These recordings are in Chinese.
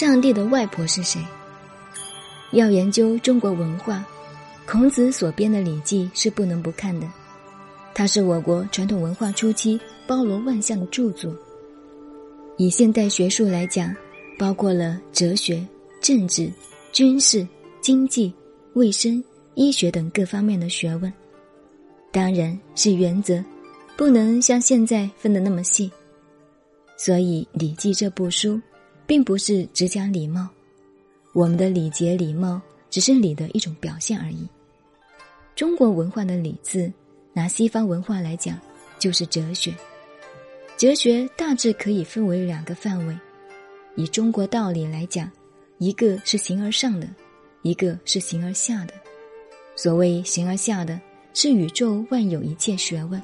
上帝的外婆是谁？要研究中国文化，孔子所编的《礼记》是不能不看的。它是我国传统文化初期包罗万象的著作。以现代学术来讲，包括了哲学、政治、军事、经济、卫生、医学等各方面的学问。当然是原则，不能像现在分得那么细。所以《礼记》这部书。并不是只讲礼貌，我们的礼节礼貌只是礼的一种表现而已。中国文化的“礼”字，拿西方文化来讲，就是哲学。哲学大致可以分为两个范围。以中国道理来讲，一个是形而上的，一个是形而下的。所谓形而下的，是宇宙万有一切学问，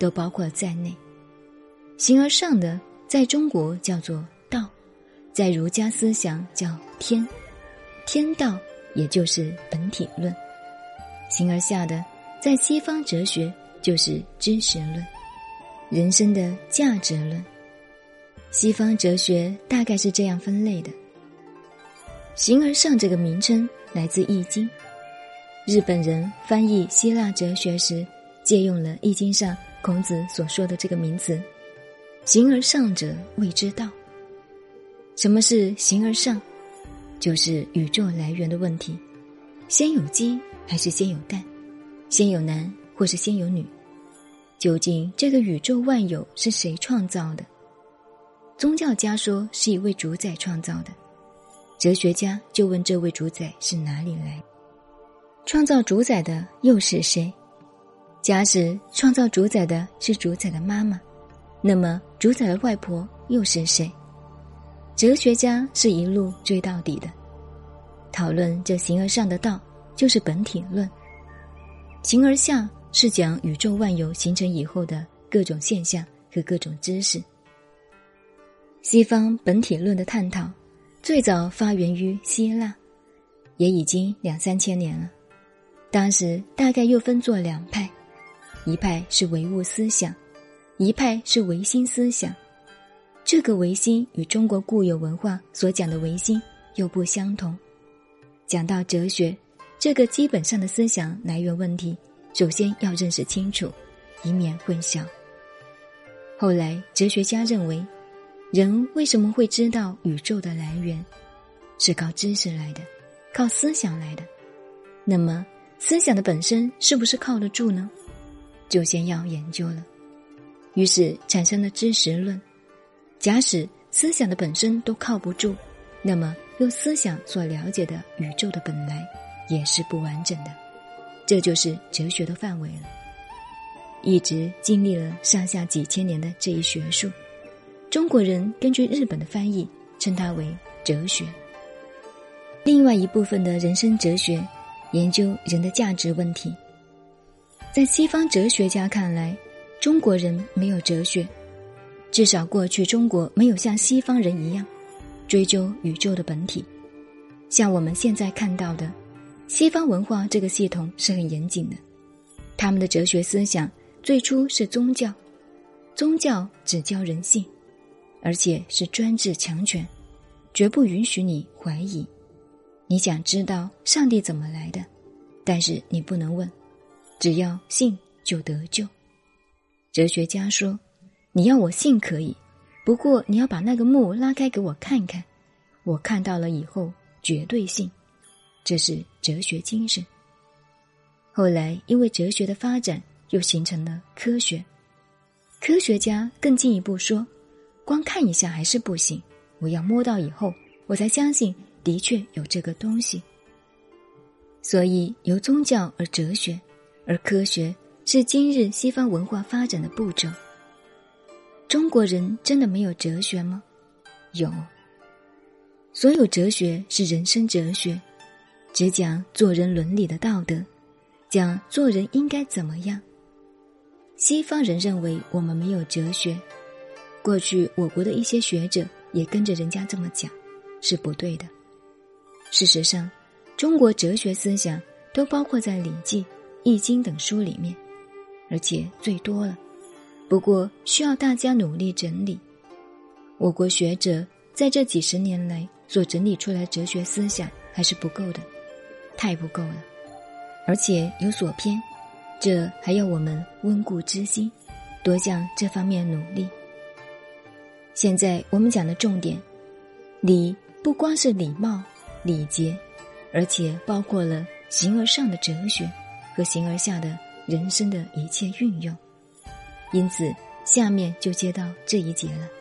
都包括在内。形而上的，在中国叫做。在儒家思想叫天，天道也就是本体论；形而下的，在西方哲学就是知识论，人生的价值论。西方哲学大概是这样分类的。形而上这个名称来自《易经》，日本人翻译希腊哲学时借用了《易经》上孔子所说的这个名词：“形而上者谓之道。”什么是形而上？就是宇宙来源的问题：先有鸡还是先有蛋？先有男或是先有女？究竟这个宇宙万有是谁创造的？宗教家说是一位主宰创造的，哲学家就问这位主宰是哪里来？创造主宰的又是谁？假使创造主宰的是主宰的妈妈，那么主宰的外婆又是谁？哲学家是一路追到底的，讨论这形而上的道，就是本体论；形而下是讲宇宙万有形成以后的各种现象和各种知识。西方本体论的探讨，最早发源于希腊，也已经两三千年了。当时大概又分作两派，一派是唯物思想，一派是唯心思想。这个唯心与中国固有文化所讲的唯心又不相同。讲到哲学，这个基本上的思想来源问题，首先要认识清楚，以免混淆。后来哲学家认为，人为什么会知道宇宙的来源，是靠知识来的，靠思想来的。那么，思想的本身是不是靠得住呢？就先要研究了。于是产生了知识论。假使思想的本身都靠不住，那么用思想所了解的宇宙的本来也是不完整的，这就是哲学的范围了。一直经历了上下几千年的这一学术，中国人根据日本的翻译称它为哲学。另外一部分的人生哲学，研究人的价值问题。在西方哲学家看来，中国人没有哲学。至少过去中国没有像西方人一样追究宇宙的本体，像我们现在看到的西方文化这个系统是很严谨的。他们的哲学思想最初是宗教，宗教只教人性，而且是专制强权，绝不允许你怀疑。你想知道上帝怎么来的，但是你不能问，只要信就得救。哲学家说。你要我信可以，不过你要把那个墓拉开给我看看，我看到了以后绝对信。这是哲学精神。后来因为哲学的发展，又形成了科学。科学家更进一步说，光看一下还是不行，我要摸到以后，我才相信的确有这个东西。所以由宗教而哲学，而科学是今日西方文化发展的步骤。中国人真的没有哲学吗？有。所有哲学是人生哲学，只讲做人伦理的道德，讲做人应该怎么样。西方人认为我们没有哲学，过去我国的一些学者也跟着人家这么讲，是不对的。事实上，中国哲学思想都包括在《礼记》《易经》等书里面，而且最多了。不过需要大家努力整理。我国学者在这几十年来所整理出来哲学思想还是不够的，太不够了，而且有所偏，这还要我们温故知新，多向这方面努力。现在我们讲的重点，礼不光是礼貌、礼节，而且包括了形而上的哲学和形而下的人生的一切运用。因此，下面就接到这一节了。